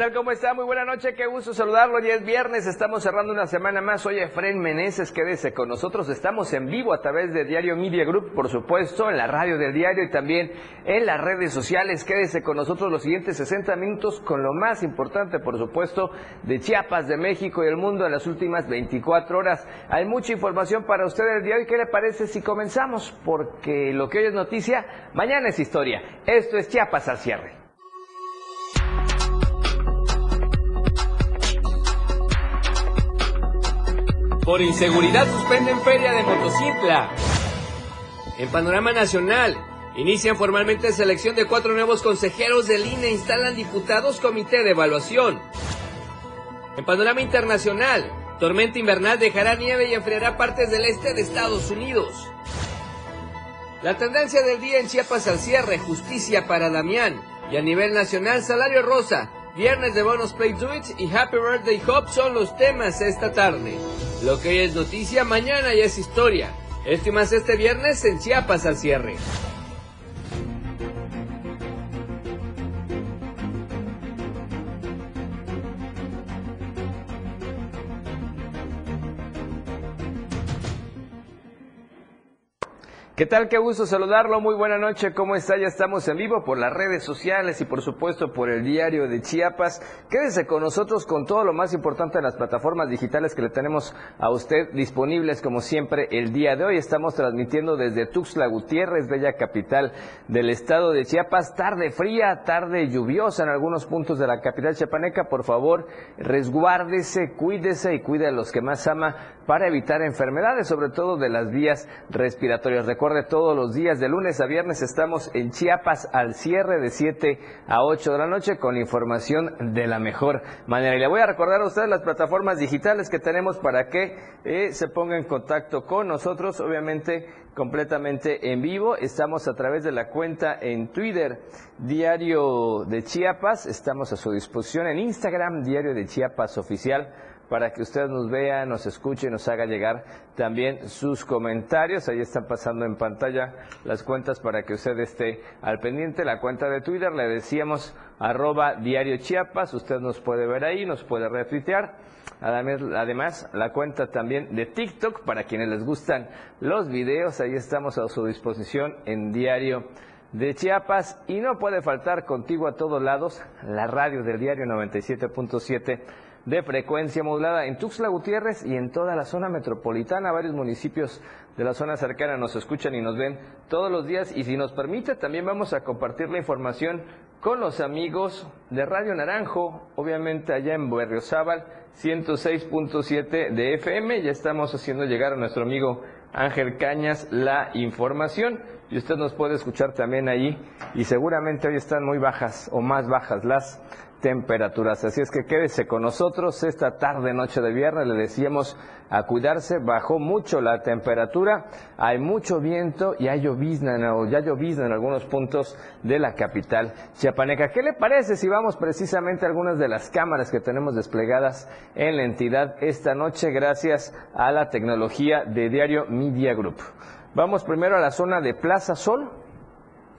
¿Qué tal? ¿Cómo está? Muy buena noche, qué gusto saludarlo. Ya es viernes, estamos cerrando una semana más. Soy Efren Meneses, quédese con nosotros. Estamos en vivo a través de Diario Media Group, por supuesto, en la radio del diario y también en las redes sociales. Quédese con nosotros los siguientes 60 minutos con lo más importante, por supuesto, de Chiapas, de México y el mundo en las últimas 24 horas. Hay mucha información para usted el día de hoy. ¿Qué le parece si comenzamos? Porque lo que hoy es noticia, mañana es historia. Esto es Chiapas al cierre. Por inseguridad suspenden feria de motocicla. En panorama nacional, inician formalmente selección de cuatro nuevos consejeros del INE, instalan diputados comité de evaluación. En panorama internacional, tormenta invernal dejará nieve y enfriará partes del este de Estados Unidos. La tendencia del día en Chiapas al cierre, justicia para Damián. Y a nivel nacional, salario rosa, Viernes de Bonus Play Do y Happy Birthday Hop son los temas esta tarde. Lo que hoy es noticia, mañana ya es historia. Esto este viernes en Chiapas al cierre. ¿Qué tal? Qué gusto saludarlo. Muy buena noche. ¿Cómo está? Ya estamos en vivo por las redes sociales y por supuesto por el diario de Chiapas. Quédese con nosotros con todo lo más importante de las plataformas digitales que le tenemos a usted disponibles como siempre el día de hoy. Estamos transmitiendo desde Tuxtla Gutiérrez, bella capital del estado de Chiapas. Tarde fría, tarde lluviosa en algunos puntos de la capital chiapaneca. Por favor, resguárdese, cuídese y cuide a los que más ama para evitar enfermedades, sobre todo de las vías respiratorias de todos los días, de lunes a viernes estamos en Chiapas al cierre de 7 a 8 de la noche con información de la mejor manera. Y le voy a recordar a ustedes las plataformas digitales que tenemos para que eh, se ponga en contacto con nosotros, obviamente completamente en vivo. Estamos a través de la cuenta en Twitter, Diario de Chiapas. Estamos a su disposición en Instagram, Diario de Chiapas Oficial para que usted nos vea, nos escuche y nos haga llegar también sus comentarios. Ahí están pasando en pantalla las cuentas para que usted esté al pendiente. La cuenta de Twitter, le decíamos arroba diario Chiapas, usted nos puede ver ahí, nos puede retuitear. Además, la cuenta también de TikTok, para quienes les gustan los videos, ahí estamos a su disposición en diario de Chiapas y no puede faltar contigo a todos lados la radio del diario 97.7 de frecuencia modulada en Tuxtla Gutiérrez y en toda la zona metropolitana. Varios municipios de la zona cercana nos escuchan y nos ven todos los días y si nos permite también vamos a compartir la información con los amigos de Radio Naranjo, obviamente allá en Berriozábal, 106.7 de FM. Ya estamos haciendo llegar a nuestro amigo Ángel Cañas la información y usted nos puede escuchar también allí y seguramente hoy están muy bajas o más bajas las temperaturas. Así es que quédese con nosotros esta tarde, noche de viernes. Le decíamos a cuidarse. Bajó mucho la temperatura, hay mucho viento y hay llovizna, ya llovizna en algunos puntos de la capital chiapaneca. ¿Qué le parece si vamos precisamente a algunas de las cámaras que tenemos desplegadas en la entidad esta noche gracias a la tecnología de Diario Media Group? Vamos primero a la zona de Plaza Sol.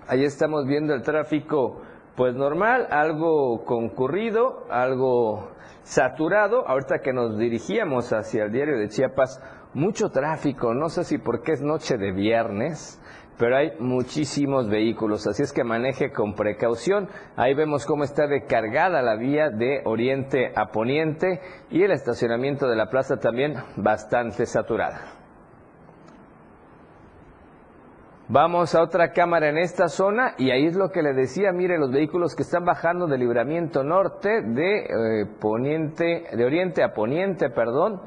Ahí estamos viendo el tráfico pues normal, algo concurrido, algo saturado. Ahorita que nos dirigíamos hacia el diario de Chiapas, mucho tráfico, no sé si porque es noche de viernes, pero hay muchísimos vehículos, así es que maneje con precaución. Ahí vemos cómo está recargada la vía de oriente a poniente y el estacionamiento de la plaza también bastante saturada. Vamos a otra cámara en esta zona y ahí es lo que le decía, mire los vehículos que están bajando de libramiento norte de eh, poniente, de oriente a poniente, perdón,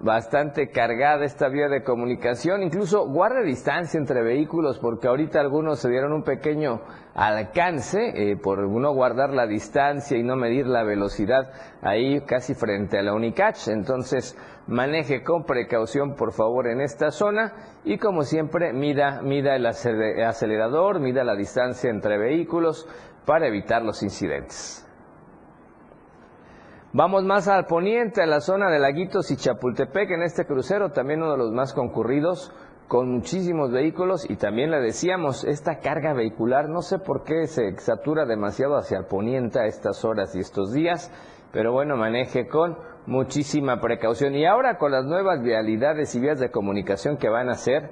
bastante cargada esta vía de comunicación, incluso guarde distancia entre vehículos porque ahorita algunos se dieron un pequeño alcance eh, por no guardar la distancia y no medir la velocidad ahí casi frente a la Unicach, entonces maneje con precaución por favor en esta zona y como siempre mida, mida el acelerador, mida la distancia entre vehículos para evitar los incidentes. Vamos más al poniente, a la zona de Laguitos y Chapultepec, en este crucero, también uno de los más concurridos, con muchísimos vehículos y también le decíamos, esta carga vehicular, no sé por qué se satura demasiado hacia el poniente a estas horas y estos días, pero bueno, maneje con muchísima precaución. Y ahora con las nuevas vialidades y vías de comunicación que van a ser,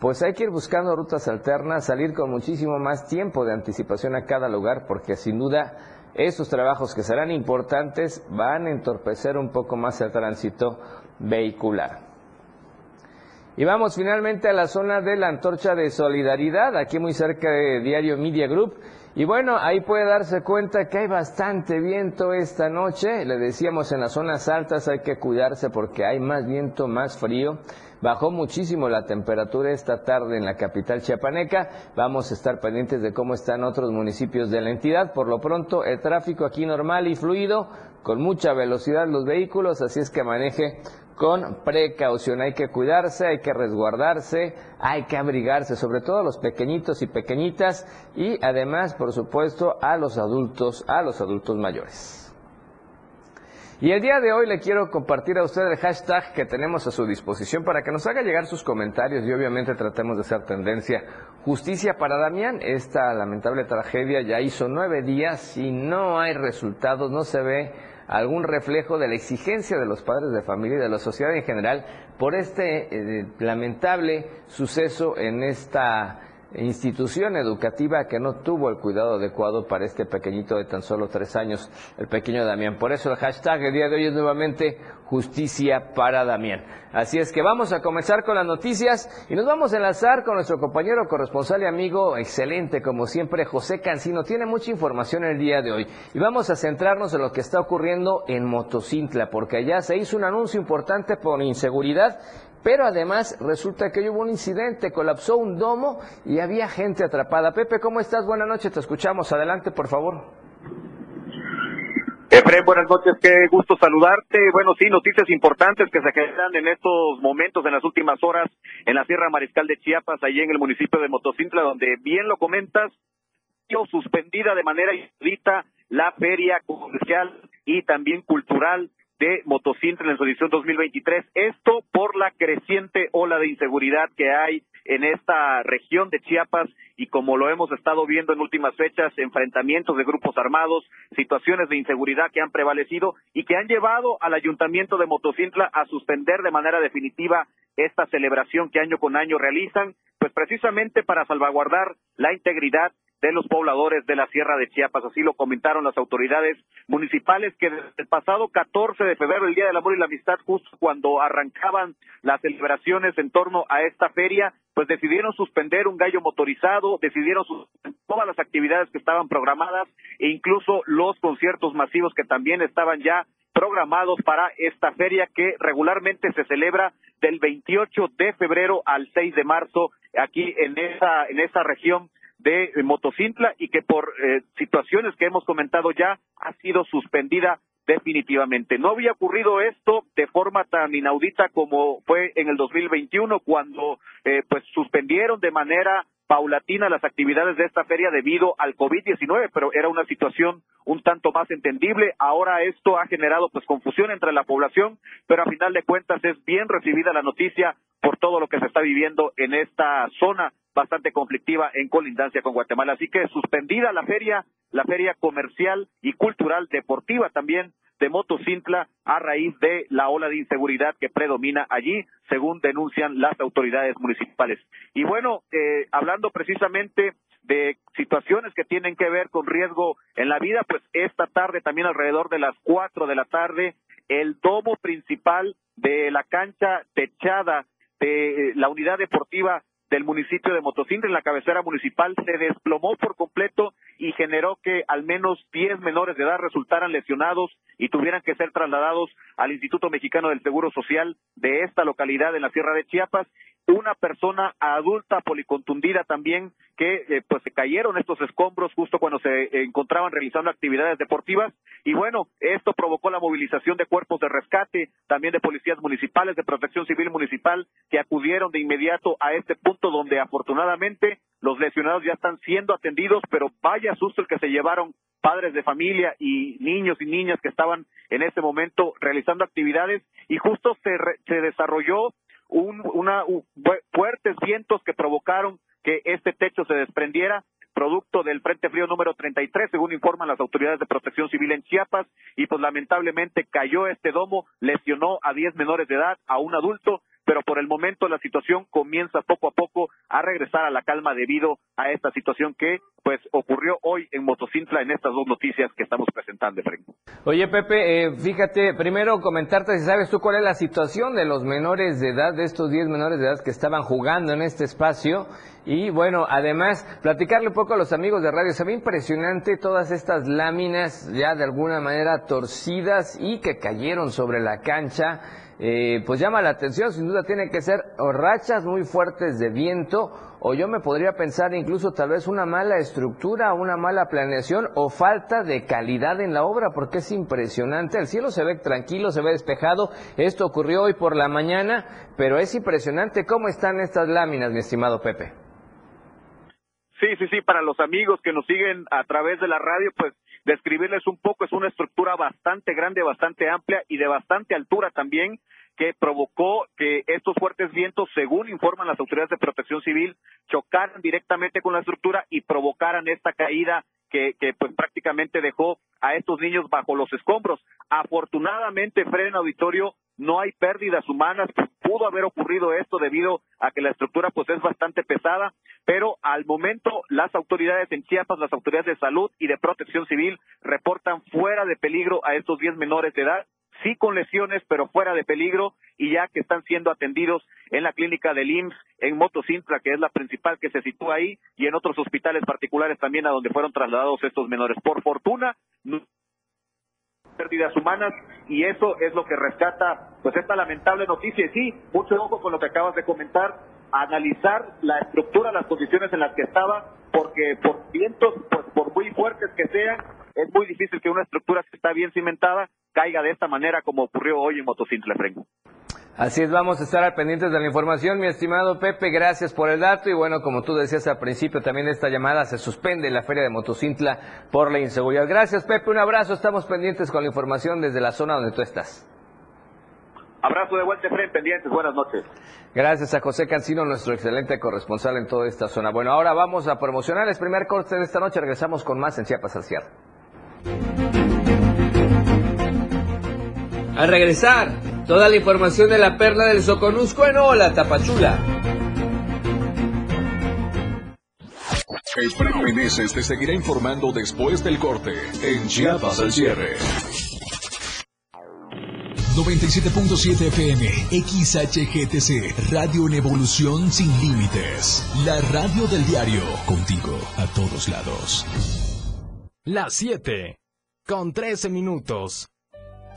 pues hay que ir buscando rutas alternas, salir con muchísimo más tiempo de anticipación a cada lugar, porque sin duda esos trabajos que serán importantes van a entorpecer un poco más el tránsito vehicular. Y vamos finalmente a la zona de la antorcha de solidaridad, aquí muy cerca de Diario Media Group. Y bueno, ahí puede darse cuenta que hay bastante viento esta noche. Le decíamos en las zonas altas hay que cuidarse porque hay más viento, más frío. Bajó muchísimo la temperatura esta tarde en la capital chiapaneca. Vamos a estar pendientes de cómo están otros municipios de la entidad. Por lo pronto, el tráfico aquí normal y fluido, con mucha velocidad los vehículos, así es que maneje con precaución. Hay que cuidarse, hay que resguardarse, hay que abrigarse, sobre todo a los pequeñitos y pequeñitas y además, por supuesto, a los adultos, a los adultos mayores. Y el día de hoy le quiero compartir a usted el hashtag que tenemos a su disposición para que nos haga llegar sus comentarios y obviamente tratemos de hacer tendencia. Justicia para Damián, esta lamentable tragedia ya hizo nueve días y no hay resultados, no se ve algún reflejo de la exigencia de los padres de familia y de la sociedad en general por este eh, lamentable suceso en esta institución educativa que no tuvo el cuidado adecuado para este pequeñito de tan solo tres años, el pequeño Damián. Por eso el hashtag el día de hoy es nuevamente justicia para Damián. Así es que vamos a comenzar con las noticias y nos vamos a enlazar con nuestro compañero corresponsal y amigo excelente, como siempre, José Cancino. Tiene mucha información el día de hoy y vamos a centrarnos en lo que está ocurriendo en Motocintla, porque allá se hizo un anuncio importante por inseguridad pero además resulta que hubo un incidente, colapsó un domo y había gente atrapada. Pepe, ¿cómo estás? Buenas noches, te escuchamos. Adelante, por favor. Efraín, buenas noches, qué gusto saludarte. Bueno, sí, noticias importantes que se generan en estos momentos, en las últimas horas, en la Sierra Mariscal de Chiapas, allí en el municipio de Motocintla, donde bien lo comentas, suspendida de manera insólita la feria comercial y también cultural de Motocintla en su edición 2023. Esto por la creciente ola de inseguridad que hay en esta región de Chiapas y como lo hemos estado viendo en últimas fechas, enfrentamientos de grupos armados, situaciones de inseguridad que han prevalecido y que han llevado al ayuntamiento de Motocintla a suspender de manera definitiva esta celebración que año con año realizan, pues precisamente para salvaguardar la integridad de los pobladores de la Sierra de Chiapas. Así lo comentaron las autoridades municipales que desde el pasado 14 de febrero, el Día del Amor y la Amistad, justo cuando arrancaban las celebraciones en torno a esta feria, pues decidieron suspender un gallo motorizado, decidieron suspender todas las actividades que estaban programadas e incluso los conciertos masivos que también estaban ya programados para esta feria que regularmente se celebra del 28 de febrero al 6 de marzo aquí en esa en esa región de Motocintla y que por eh, situaciones que hemos comentado ya ha sido suspendida definitivamente. No había ocurrido esto de forma tan inaudita como fue en el 2021 cuando eh, pues suspendieron de manera paulatina las actividades de esta feria debido al COVID-19, pero era una situación un tanto más entendible. Ahora esto ha generado pues confusión entre la población, pero a final de cuentas es bien recibida la noticia por todo lo que se está viviendo en esta zona bastante conflictiva en colindancia con Guatemala. Así que suspendida la feria, la feria comercial y cultural deportiva también de Motocintla a raíz de la ola de inseguridad que predomina allí, según denuncian las autoridades municipales. Y bueno, eh, hablando precisamente de situaciones que tienen que ver con riesgo en la vida, pues esta tarde, también alrededor de las cuatro de la tarde, el domo principal de la cancha techada de la unidad deportiva del municipio de Motocintla, en la cabecera municipal, se desplomó por completo y generó que al menos 10 menores de edad resultaran lesionados y tuvieran que ser trasladados al Instituto Mexicano del Seguro Social de esta localidad en la Sierra de Chiapas. Una persona adulta policontundida también que eh, pues se cayeron estos escombros justo cuando se encontraban realizando actividades deportivas. Y bueno esto provocó la movilización de cuerpos de rescate también de policías municipales de protección civil municipal que acudieron de inmediato a este punto donde afortunadamente los lesionados ya están siendo atendidos pero vaya susto el que se llevaron padres de familia y niños y niñas que estaban en ese momento realizando actividades. Y justo se, se desarrolló un, una, fuertes vientos que provocaron que este techo se desprendiera producto del Frente Frío número 33, según informan las autoridades de protección civil en Chiapas, y pues lamentablemente cayó este domo, lesionó a 10 menores de edad, a un adulto, pero por el momento la situación comienza poco a poco a regresar a la calma debido a esta situación que pues ocurrió hoy en Motocintla en estas dos noticias que estamos presentando, Oye, Pepe, eh, fíjate, primero comentarte si sabes tú cuál es la situación de los menores de edad, de estos 10 menores de edad que estaban jugando en este espacio y bueno, además, platicarle un poco a los amigos de radio. Se ve impresionante todas estas láminas ya de alguna manera torcidas y que cayeron sobre la cancha. Eh, pues llama la atención, sin duda tiene que ser o rachas muy fuertes de viento o yo me podría pensar incluso tal vez una mala estructura, una mala planeación o falta de calidad en la obra porque es impresionante. El cielo se ve tranquilo, se ve despejado. Esto ocurrió hoy por la mañana, pero es impresionante cómo están estas láminas, mi estimado Pepe. Sí, sí, sí, para los amigos que nos siguen a través de la radio, pues describirles un poco, es una estructura bastante grande, bastante amplia y de bastante altura también, que provocó que estos fuertes vientos, según informan las autoridades de protección civil, chocaran directamente con la estructura y provocaran esta caída que, que pues prácticamente dejó a estos niños bajo los escombros. Afortunadamente, Fred en Auditorio, no hay pérdidas humanas, pudo haber ocurrido esto debido a que la estructura pues es bastante pesada, pero al momento las autoridades en Chiapas, las autoridades de salud y de protección civil reportan fuera de peligro a estos 10 menores de edad, sí con lesiones, pero fuera de peligro y ya que están siendo atendidos en la clínica del IMSS en Motocintla, que es la principal que se sitúa ahí, y en otros hospitales particulares también a donde fueron trasladados estos menores. Por fortuna, pérdidas humanas y eso es lo que rescata pues esta lamentable noticia. Y sí, mucho ojo con lo que acabas de comentar, analizar la estructura, las condiciones en las que estaba, porque por vientos, pues, por muy fuertes que sean, es muy difícil que una estructura que está bien cimentada caiga de esta manera como ocurrió hoy en Motocintla, Así es, vamos a estar al pendientes de la información, mi estimado Pepe, gracias por el dato y bueno, como tú decías al principio, también esta llamada se suspende en la feria de Motocintla por la inseguridad. Gracias Pepe, un abrazo, estamos pendientes con la información desde la zona donde tú estás. Abrazo de vuelta, Efraín, pendientes, buenas noches. Gracias a José Cancino, nuestro excelente corresponsal en toda esta zona. Bueno, ahora vamos a promocionar el primer corte de esta noche, regresamos con más en Chiapas al cierre. Al regresar, toda la información de la perla del Soconusco en Hola Tapachula. Efraín Meneses te seguirá informando después del corte en Chiapas al cierre. 97.7 FM, XHGTC, Radio en Evolución Sin Límites. La radio del diario, contigo a todos lados. Las 7, con 13 minutos.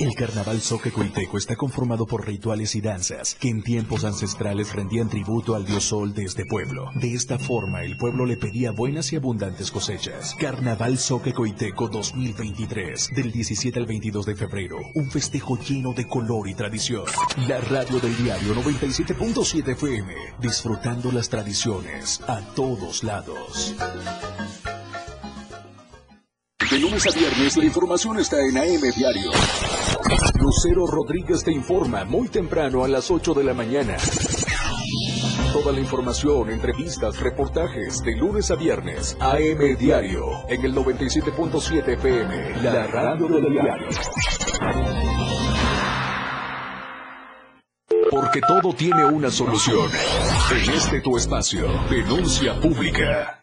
El carnaval Coiteco está conformado por rituales y danzas que en tiempos ancestrales rendían tributo al dios sol de este pueblo. De esta forma, el pueblo le pedía buenas y abundantes cosechas. Carnaval Coiteco 2023, del 17 al 22 de febrero. Un festejo lleno de color y tradición. La radio del diario 97.7 FM, disfrutando las tradiciones a todos lados. De lunes a viernes la información está en AM Diario. Lucero Rodríguez te informa muy temprano a las 8 de la mañana. Toda la información, entrevistas, reportajes de lunes a viernes. AM Diario en el 97.7 FM, la radio del diario. Porque todo tiene una solución. En este tu espacio, denuncia pública.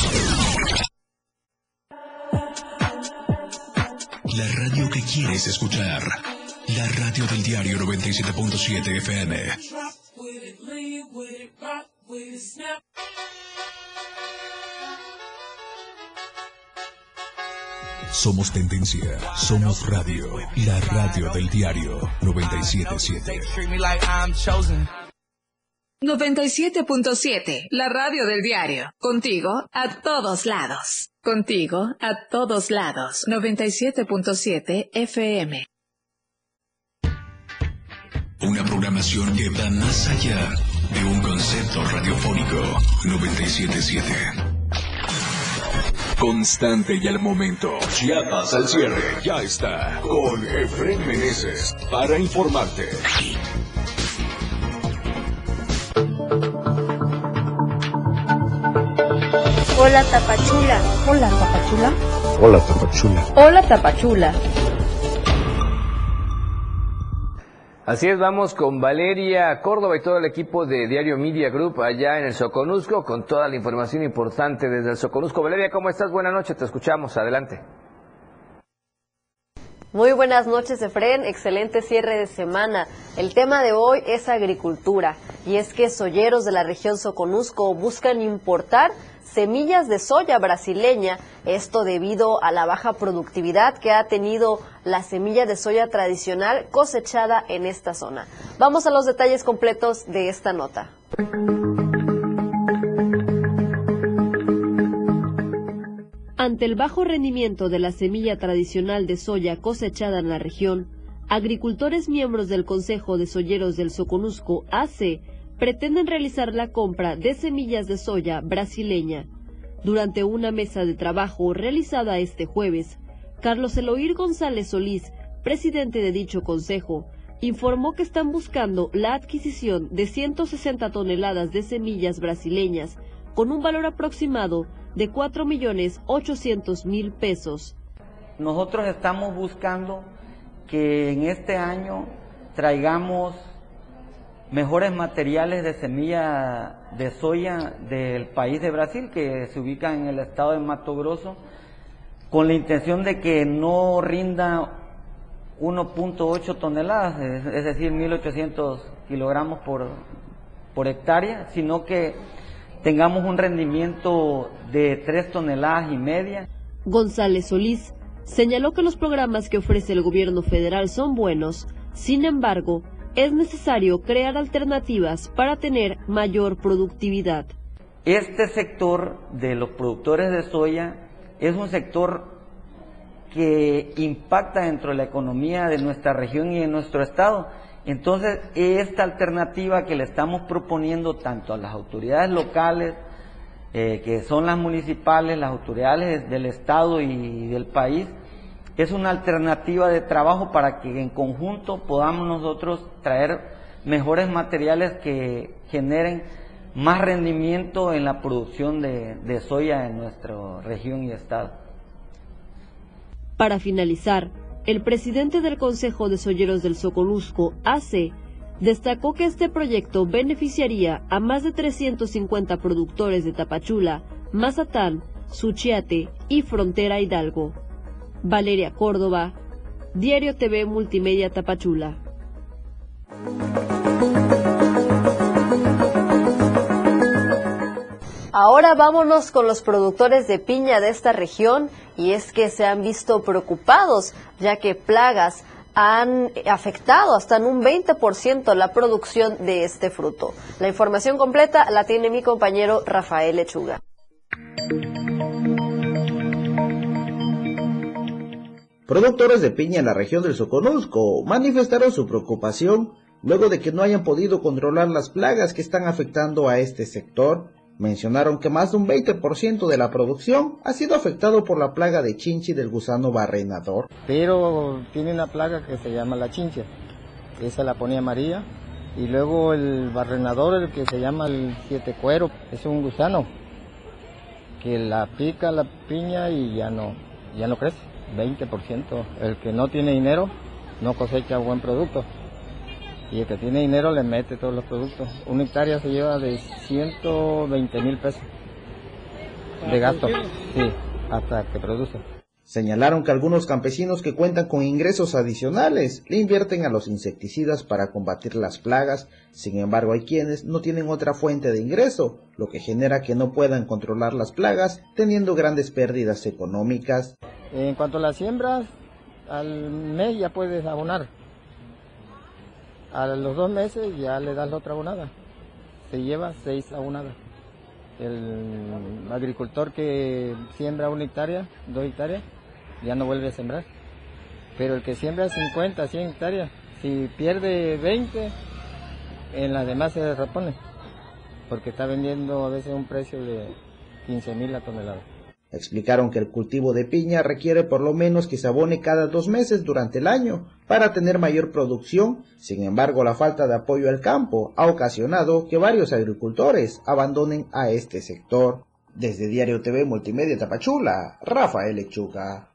Quieres escuchar. La radio del diario 97.7 FM. Somos tendencia, somos radio, la radio del diario 977. 97.7, la radio del diario. Contigo a todos lados. Contigo a todos lados. 97.7 FM. Una programación que va más allá de un concepto radiofónico 977. Constante y al momento. Chiapas al cierre. Ya está. Con Efren Meneses. Para informarte. Hola Tapachula. Hola Tapachula. Hola Tapachula. Hola Tapachula. Así es, vamos con Valeria Córdoba y todo el equipo de Diario Media Group allá en el Soconusco con toda la información importante desde el Soconusco. Valeria, ¿cómo estás? Buenas noches, te escuchamos. Adelante. Muy buenas noches, Efren. Excelente cierre de semana. El tema de hoy es agricultura y es que solleros de la región Soconusco buscan importar semillas de soya brasileña, esto debido a la baja productividad que ha tenido la semilla de soya tradicional cosechada en esta zona. Vamos a los detalles completos de esta nota. Ante el bajo rendimiento de la semilla tradicional de soya cosechada en la región, agricultores miembros del Consejo de Solleros del Soconusco, AC, pretenden realizar la compra de semillas de soya brasileña. Durante una mesa de trabajo realizada este jueves, Carlos Eloir González Solís, presidente de dicho consejo, informó que están buscando la adquisición de 160 toneladas de semillas brasileñas con un valor aproximado de 4 millones 800 mil pesos. Nosotros estamos buscando que en este año traigamos mejores materiales de semilla de soya del país de Brasil, que se ubica en el estado de Mato Grosso, con la intención de que no rinda 1.8 toneladas, es decir, 1.800 kilogramos por, por hectárea, sino que tengamos un rendimiento de 3 toneladas y media. González Solís señaló que los programas que ofrece el gobierno federal son buenos, sin embargo, es necesario crear alternativas para tener mayor productividad. Este sector de los productores de soya es un sector que impacta dentro de la economía de nuestra región y de nuestro estado. Entonces, esta alternativa que le estamos proponiendo tanto a las autoridades locales, eh, que son las municipales, las autoridades del estado y del país, es una alternativa de trabajo para que en conjunto podamos nosotros traer mejores materiales que generen más rendimiento en la producción de, soya en nuestra región y estado. Para finalizar, el presidente del Consejo de Solleros del Soconusco, AC, destacó que este proyecto beneficiaría a más de 350 productores de Tapachula, Mazatán, Suchiate y Frontera Hidalgo. Valeria Córdoba, Diario TV Multimedia Tapachula. Ahora vámonos con los productores de piña de esta región y es que se han visto preocupados ya que plagas han afectado hasta en un 20% la producción de este fruto. La información completa la tiene mi compañero Rafael Lechuga. Productores de piña en la región del Soconusco manifestaron su preocupación luego de que no hayan podido controlar las plagas que están afectando a este sector. Mencionaron que más de un 20% de la producción ha sido afectado por la plaga de chinchi del gusano barrenador. Pero tiene una plaga que se llama la chincha, esa la ponía María. Y luego el barrenador, el que se llama el siete cuero, es un gusano que la pica la piña y ya no, ya no crece. 20%. El que no tiene dinero no cosecha buen producto y el que tiene dinero le mete todos los productos. Una hectárea se lleva de 120 mil pesos de gasto, sí, hasta que produce. Señalaron que algunos campesinos que cuentan con ingresos adicionales le invierten a los insecticidas para combatir las plagas, sin embargo hay quienes no tienen otra fuente de ingreso, lo que genera que no puedan controlar las plagas, teniendo grandes pérdidas económicas. En cuanto a las siembras, al mes ya puedes abonar. A los dos meses ya le das la otra abonada. Se lleva seis abonadas. El agricultor que siembra una hectárea, dos hectáreas, ya no vuelve a sembrar. Pero el que siembra 50, 100 hectáreas, si pierde 20, en las demás se repone, porque está vendiendo a veces un precio de 15 mil la tonelada. Explicaron que el cultivo de piña requiere por lo menos que se abone cada dos meses durante el año para tener mayor producción. Sin embargo, la falta de apoyo al campo ha ocasionado que varios agricultores abandonen a este sector. Desde Diario TV Multimedia Tapachula, Rafael Lechuga.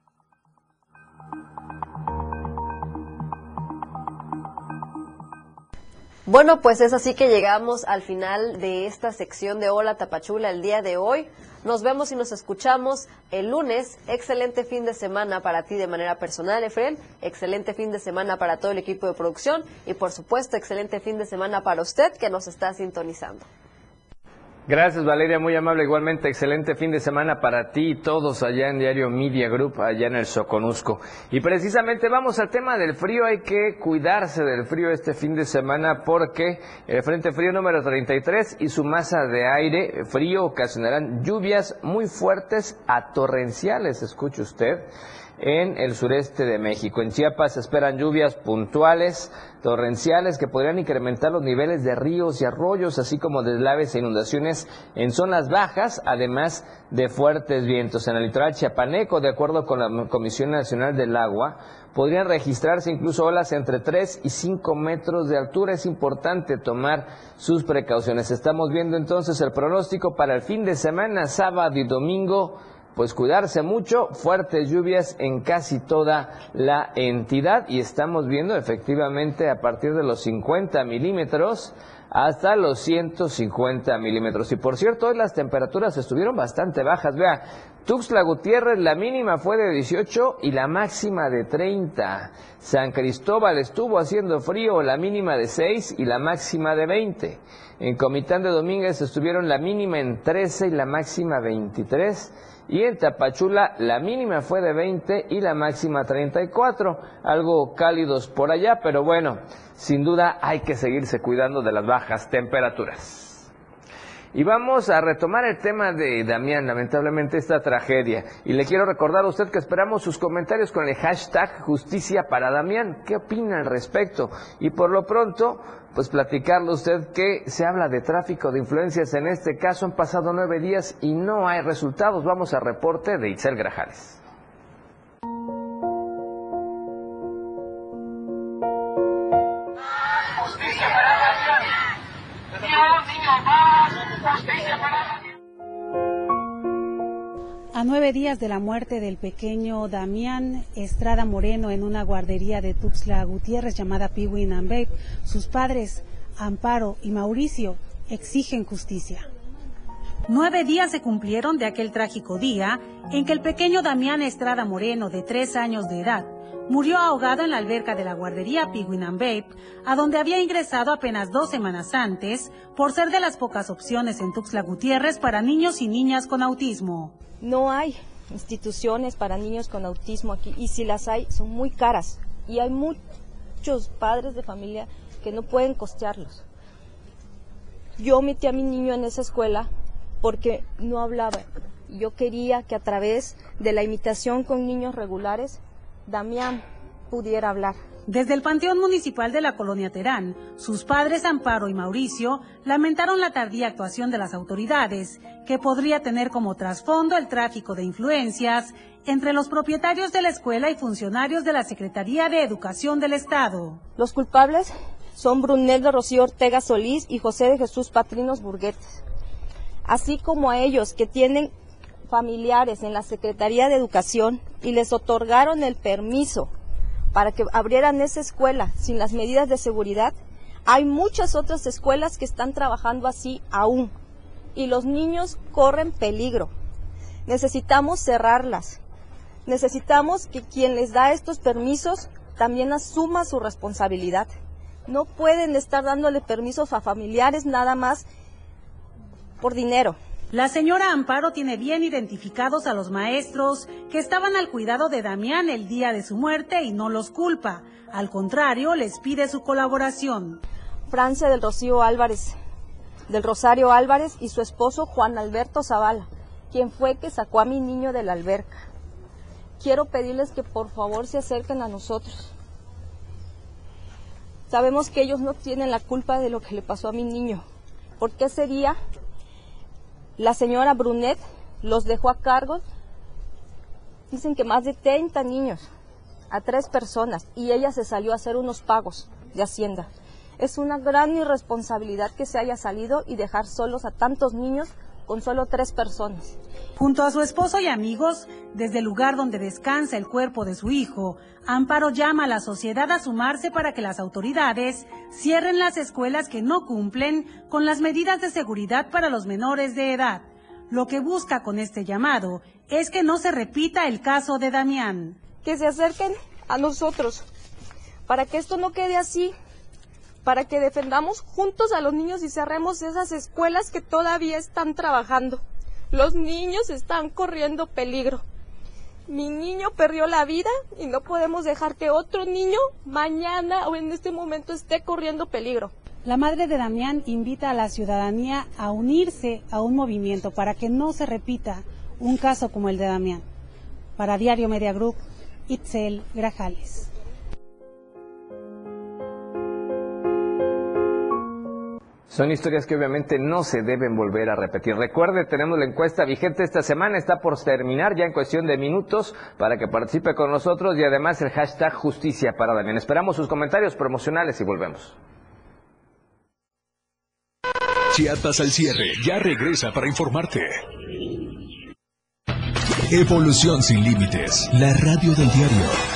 Bueno, pues es así que llegamos al final de esta sección de Hola Tapachula el día de hoy. Nos vemos y nos escuchamos el lunes. Excelente fin de semana para ti de manera personal, Efren. Excelente fin de semana para todo el equipo de producción y por supuesto excelente fin de semana para usted que nos está sintonizando. Gracias Valeria, muy amable. Igualmente, excelente fin de semana para ti y todos allá en Diario Media Group, allá en el Soconusco. Y precisamente vamos al tema del frío. Hay que cuidarse del frío este fin de semana porque el Frente Frío número 33 y su masa de aire frío ocasionarán lluvias muy fuertes a torrenciales, escuche usted en el sureste de México. En Chiapas se esperan lluvias puntuales, torrenciales, que podrían incrementar los niveles de ríos y arroyos, así como deslaves e inundaciones en zonas bajas, además de fuertes vientos. En el litoral chiapaneco, de acuerdo con la Comisión Nacional del Agua, podrían registrarse incluso olas entre 3 y 5 metros de altura. Es importante tomar sus precauciones. Estamos viendo entonces el pronóstico para el fin de semana, sábado y domingo pues cuidarse mucho, fuertes lluvias en casi toda la entidad y estamos viendo efectivamente a partir de los 50 milímetros hasta los 150 milímetros. Y por cierto, hoy las temperaturas estuvieron bastante bajas. Vea, Tuxtla Gutiérrez la mínima fue de 18 y la máxima de 30. San Cristóbal estuvo haciendo frío, la mínima de 6 y la máxima de 20. En Comitán de Domínguez estuvieron la mínima en 13 y la máxima 23 y en Tapachula la mínima fue de 20 y la máxima 34, algo cálidos por allá, pero bueno, sin duda hay que seguirse cuidando de las bajas temperaturas. Y vamos a retomar el tema de Damián, lamentablemente esta tragedia. Y le quiero recordar a usted que esperamos sus comentarios con el hashtag Justicia para Damián. ¿Qué opina al respecto? Y por lo pronto, pues platicarle usted que se habla de tráfico de influencias. En este caso han pasado nueve días y no hay resultados. Vamos al reporte de Itzel Grajales. A nueve días de la muerte del pequeño Damián Estrada Moreno en una guardería de Tuxtla Gutiérrez llamada Piwin and sus padres, Amparo y Mauricio, exigen justicia. Nueve días se cumplieron de aquel trágico día en que el pequeño Damián Estrada Moreno, de tres años de edad, murió ahogado en la alberca de la guardería Piguin Babe, a donde había ingresado apenas dos semanas antes por ser de las pocas opciones en Tuxtla Gutiérrez para niños y niñas con autismo. No hay instituciones para niños con autismo aquí y si las hay son muy caras y hay muchos padres de familia que no pueden costearlos. Yo metí a mi niño en esa escuela porque no hablaba. Yo quería que a través de la imitación con niños regulares Damián pudiera hablar. Desde el Panteón Municipal de la Colonia Terán, sus padres Amparo y Mauricio lamentaron la tardía actuación de las autoridades, que podría tener como trasfondo el tráfico de influencias entre los propietarios de la escuela y funcionarios de la Secretaría de Educación del Estado. Los culpables son Bruneldo Rocío Ortega Solís y José de Jesús Patrinos Burguetes, así como a ellos que tienen familiares en la Secretaría de Educación y les otorgaron el permiso para que abrieran esa escuela sin las medidas de seguridad, hay muchas otras escuelas que están trabajando así aún y los niños corren peligro. Necesitamos cerrarlas. Necesitamos que quien les da estos permisos también asuma su responsabilidad. No pueden estar dándole permisos a familiares nada más por dinero. La señora Amparo tiene bien identificados a los maestros que estaban al cuidado de Damián el día de su muerte y no los culpa. Al contrario, les pide su colaboración. Francia del Rocío Álvarez, del Rosario Álvarez y su esposo Juan Alberto Zavala, quien fue que sacó a mi niño de la alberca. Quiero pedirles que por favor se acerquen a nosotros. Sabemos que ellos no tienen la culpa de lo que le pasó a mi niño, porque ese día la señora Brunet los dejó a cargo, dicen que más de 30 niños, a tres personas, y ella se salió a hacer unos pagos de Hacienda. Es una gran irresponsabilidad que se haya salido y dejar solos a tantos niños con solo tres personas. Junto a su esposo y amigos, desde el lugar donde descansa el cuerpo de su hijo, Amparo llama a la sociedad a sumarse para que las autoridades cierren las escuelas que no cumplen con las medidas de seguridad para los menores de edad. Lo que busca con este llamado es que no se repita el caso de Damián. Que se acerquen a nosotros, para que esto no quede así, para que defendamos juntos a los niños y cerremos esas escuelas que todavía están trabajando. Los niños están corriendo peligro. Mi niño perdió la vida y no podemos dejar que otro niño mañana o en este momento esté corriendo peligro. La madre de Damián invita a la ciudadanía a unirse a un movimiento para que no se repita un caso como el de Damián. Para Diario Media Group, Itzel Grajales. Son historias que obviamente no se deben volver a repetir. Recuerde, tenemos la encuesta vigente esta semana, está por terminar ya en cuestión de minutos para que participe con nosotros y además el hashtag justicia para Damián. Esperamos sus comentarios promocionales y volvemos. Chiapas al cierre, ya regresa para informarte. Evolución sin límites, la radio del diario.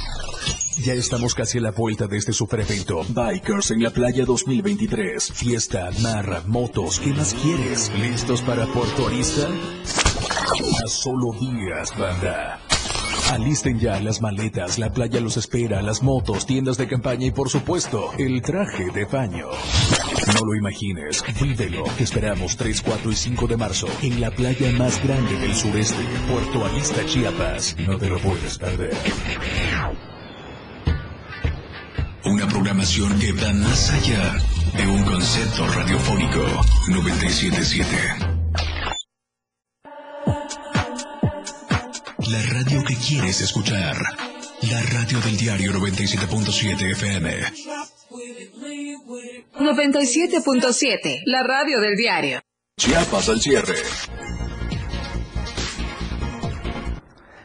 Ya estamos casi a la vuelta de este super evento. Bikers en la playa 2023. Fiesta, mar, motos, ¿qué más quieres? ¿Listos para Puerto Arista? A solo días, banda. Alisten ya las maletas, la playa los espera, las motos, tiendas de campaña y por supuesto, el traje de baño. No lo imagines, vívelo. Te esperamos 3, 4 y 5 de marzo en la playa más grande del sureste, Puerto Arista, Chiapas. No te lo puedes perder. Programación que va más allá de un concepto radiofónico 977. La radio que quieres escuchar. La radio del diario 97.7 FM. 97.7, la radio del diario. Chiapas al cierre.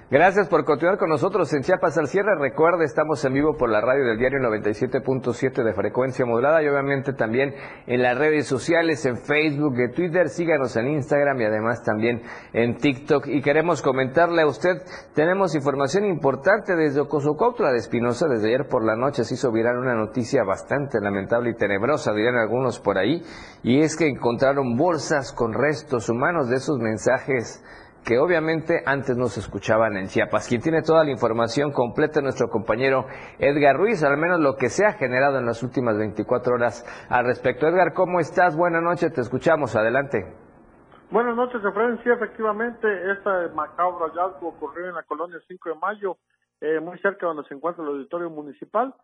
Gracias por continuar con nosotros en Chiapas al cierre. Recuerde, estamos en vivo por la radio del diario 97.7 de frecuencia modulada y obviamente también en las redes sociales, en Facebook, en Twitter. Síganos en Instagram y además también en TikTok. Y queremos comentarle a usted, tenemos información importante desde Ocosocautla de Espinosa. Desde ayer por la noche se hizo viral una noticia bastante lamentable y tenebrosa, dirían algunos por ahí. Y es que encontraron bolsas con restos humanos de esos mensajes que obviamente antes no se escuchaban en Chiapas. Quien tiene toda la información completa es nuestro compañero Edgar Ruiz, al menos lo que se ha generado en las últimas 24 horas al respecto. Edgar, ¿cómo estás? Buenas noches, te escuchamos, adelante. Buenas noches, Efraín. Sí, efectivamente, este macabro hallazgo ocurrió en la colonia 5 de Mayo, eh, muy cerca donde se encuentra el auditorio municipal.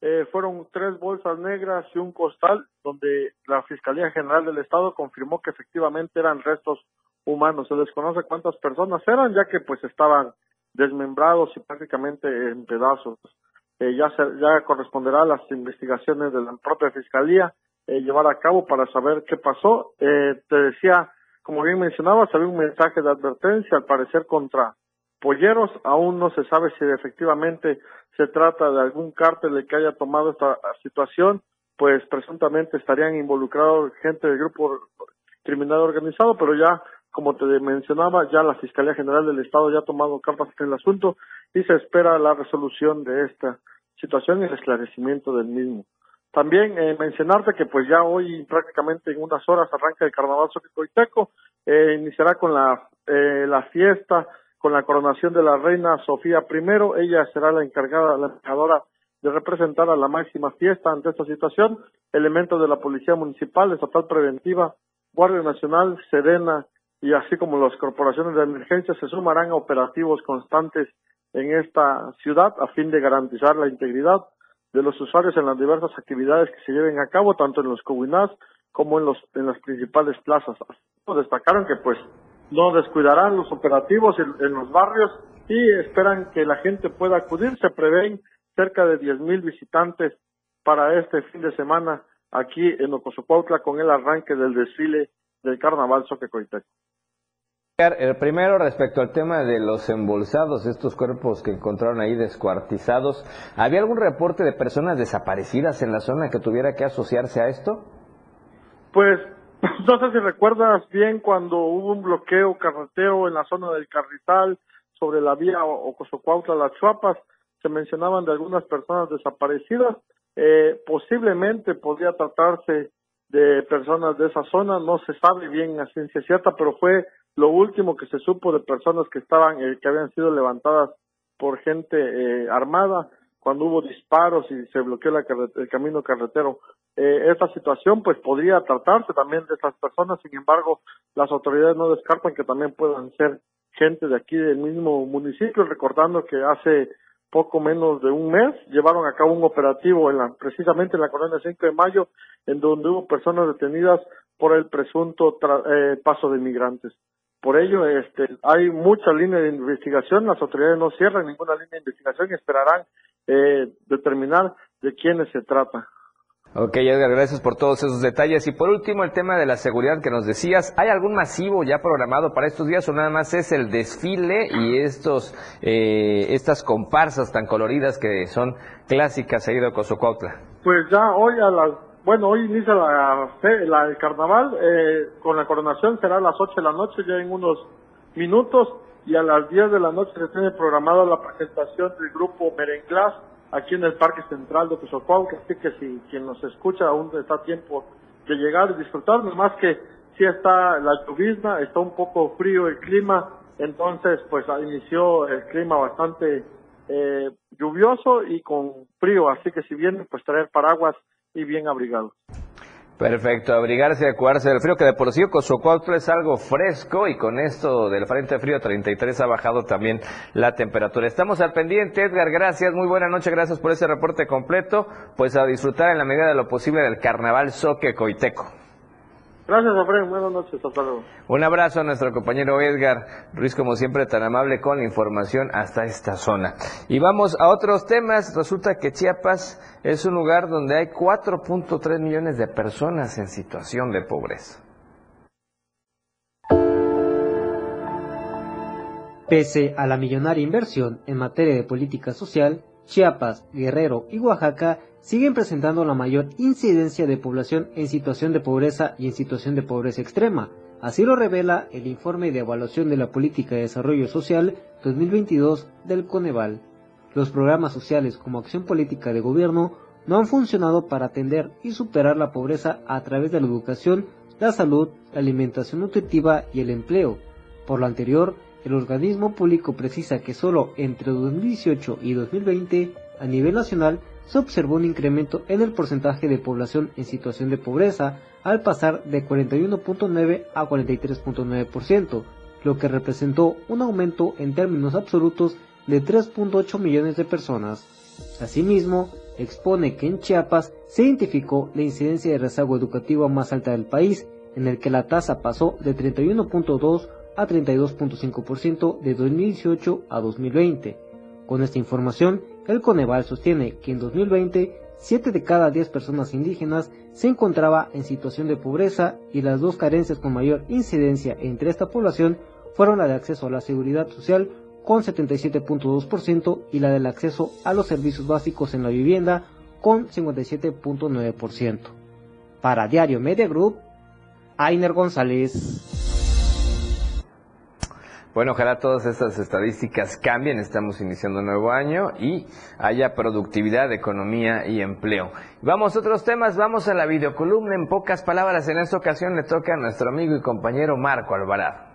Eh, fueron tres bolsas negras y un costal, donde la Fiscalía General del Estado confirmó que efectivamente eran restos humanos. Se desconoce cuántas personas eran, ya que pues estaban desmembrados y prácticamente en pedazos. Eh, ya, ya corresponderá a las investigaciones de la propia fiscalía eh, llevar a cabo para saber qué pasó. Eh, te decía, como bien mencionabas, había un mensaje de advertencia, al parecer contra polleros. Aún no se sabe si efectivamente se trata de algún cártel que haya tomado esta situación, pues presuntamente estarían involucrados gente del grupo criminal organizado, pero ya como te mencionaba, ya la Fiscalía General del Estado ya ha tomado cartas en el asunto y se espera la resolución de esta situación y el esclarecimiento del mismo. También eh, mencionarte que pues ya hoy prácticamente en unas horas arranca el Carnaval Soquicoiteco, eh, iniciará con la, eh, la fiesta, con la coronación de la reina Sofía I, ella será la encargada, la embajadora de representar a la máxima fiesta ante esta situación, elementos de la Policía Municipal, Estatal Preventiva, Guardia Nacional, Sedena, y así como las corporaciones de emergencia se sumarán a operativos constantes en esta ciudad a fin de garantizar la integridad de los usuarios en las diversas actividades que se lleven a cabo tanto en los cubinás como en los en las principales plazas. Destacaron que pues no descuidarán los operativos en, los barrios y esperan que la gente pueda acudir. Se prevén cerca de 10.000 visitantes para este fin de semana aquí en Ocosopautla con el arranque del desfile del Carnaval Soquecoiteco. El primero respecto al tema de los embolsados, estos cuerpos que encontraron ahí descuartizados, ¿había algún reporte de personas desaparecidas en la zona que tuviera que asociarse a esto? Pues no sé si recuerdas bien cuando hubo un bloqueo carretero en la zona del Carrizal sobre la vía Ocosocuautla Las Chuapas, se mencionaban de algunas personas desaparecidas, eh, posiblemente podría tratarse de personas de esa zona, no se sabe bien a ciencia cierta, pero fue lo último que se supo de personas que estaban, eh, que habían sido levantadas por gente eh, armada cuando hubo disparos y se bloqueó el camino carretero. Eh, esta situación pues podría tratarse también de estas personas, sin embargo las autoridades no descartan que también puedan ser gente de aquí del mismo municipio, recordando que hace poco menos de un mes llevaron a cabo un operativo en la, precisamente en la colonia 5 de mayo, en donde hubo personas detenidas por el presunto eh, paso de migrantes. Por ello, este, hay mucha línea de investigación, las autoridades no cierran ninguna línea de investigación y esperarán eh, determinar de quiénes se trata. Ok, Edgar, gracias por todos esos detalles. Y por último, el tema de la seguridad que nos decías. ¿Hay algún masivo ya programado para estos días o nada más es el desfile y estos, eh, estas comparsas tan coloridas que son clásicas ahí de Cozocuautla? Pues ya hoy a las bueno, hoy inicia la, la el carnaval, eh, con la coronación será a las 8 de la noche, ya en unos minutos, y a las 10 de la noche se tiene programada la presentación del grupo Merenglás aquí en el Parque Central de que así que si quien nos escucha aún está a tiempo de llegar y disfrutar, más que si está la lluvia, está un poco frío el clima, entonces pues inició el clima bastante eh, lluvioso y con frío, así que si vienen pues traer paraguas y bien abrigados. Perfecto, abrigarse acuarse del frío, que de por sí Cozocuautla es algo fresco y con esto del frente frío 33 ha bajado también la temperatura. Estamos al pendiente, Edgar, gracias, muy buena noche, gracias por ese reporte completo, pues a disfrutar en la medida de lo posible del carnaval Soque Coiteco. Gracias, Efraín. Buenas noches. Hasta luego. Un abrazo a nuestro compañero Edgar Ruiz, como siempre, tan amable con la información hasta esta zona. Y vamos a otros temas. Resulta que Chiapas es un lugar donde hay 4.3 millones de personas en situación de pobreza. Pese a la millonaria inversión en materia de política social, Chiapas, Guerrero y Oaxaca siguen presentando la mayor incidencia de población en situación de pobreza y en situación de pobreza extrema. Así lo revela el informe de evaluación de la política de desarrollo social 2022 del Coneval. Los programas sociales como acción política de gobierno no han funcionado para atender y superar la pobreza a través de la educación, la salud, la alimentación nutritiva y el empleo. Por lo anterior, el organismo público precisa que solo entre 2018 y 2020, a nivel nacional, se observó un incremento en el porcentaje de población en situación de pobreza al pasar de 41.9 a 43.9%, lo que representó un aumento en términos absolutos de 3.8 millones de personas. Asimismo, expone que en Chiapas se identificó la incidencia de rezago educativo más alta del país, en el que la tasa pasó de 31.2 a 32.5% de 2018 a 2020. Con esta información, el Coneval sostiene que en 2020 7 de cada 10 personas indígenas se encontraba en situación de pobreza y las dos carencias con mayor incidencia entre esta población fueron la de acceso a la seguridad social con 77.2% y la del acceso a los servicios básicos en la vivienda con 57.9%. Para Diario Media Group, Ainer González. Bueno, ojalá todas estas estadísticas cambien. Estamos iniciando un nuevo año y haya productividad, economía y empleo. Vamos a otros temas, vamos a la videocolumna. En pocas palabras, en esta ocasión le toca a nuestro amigo y compañero Marco Alvarado.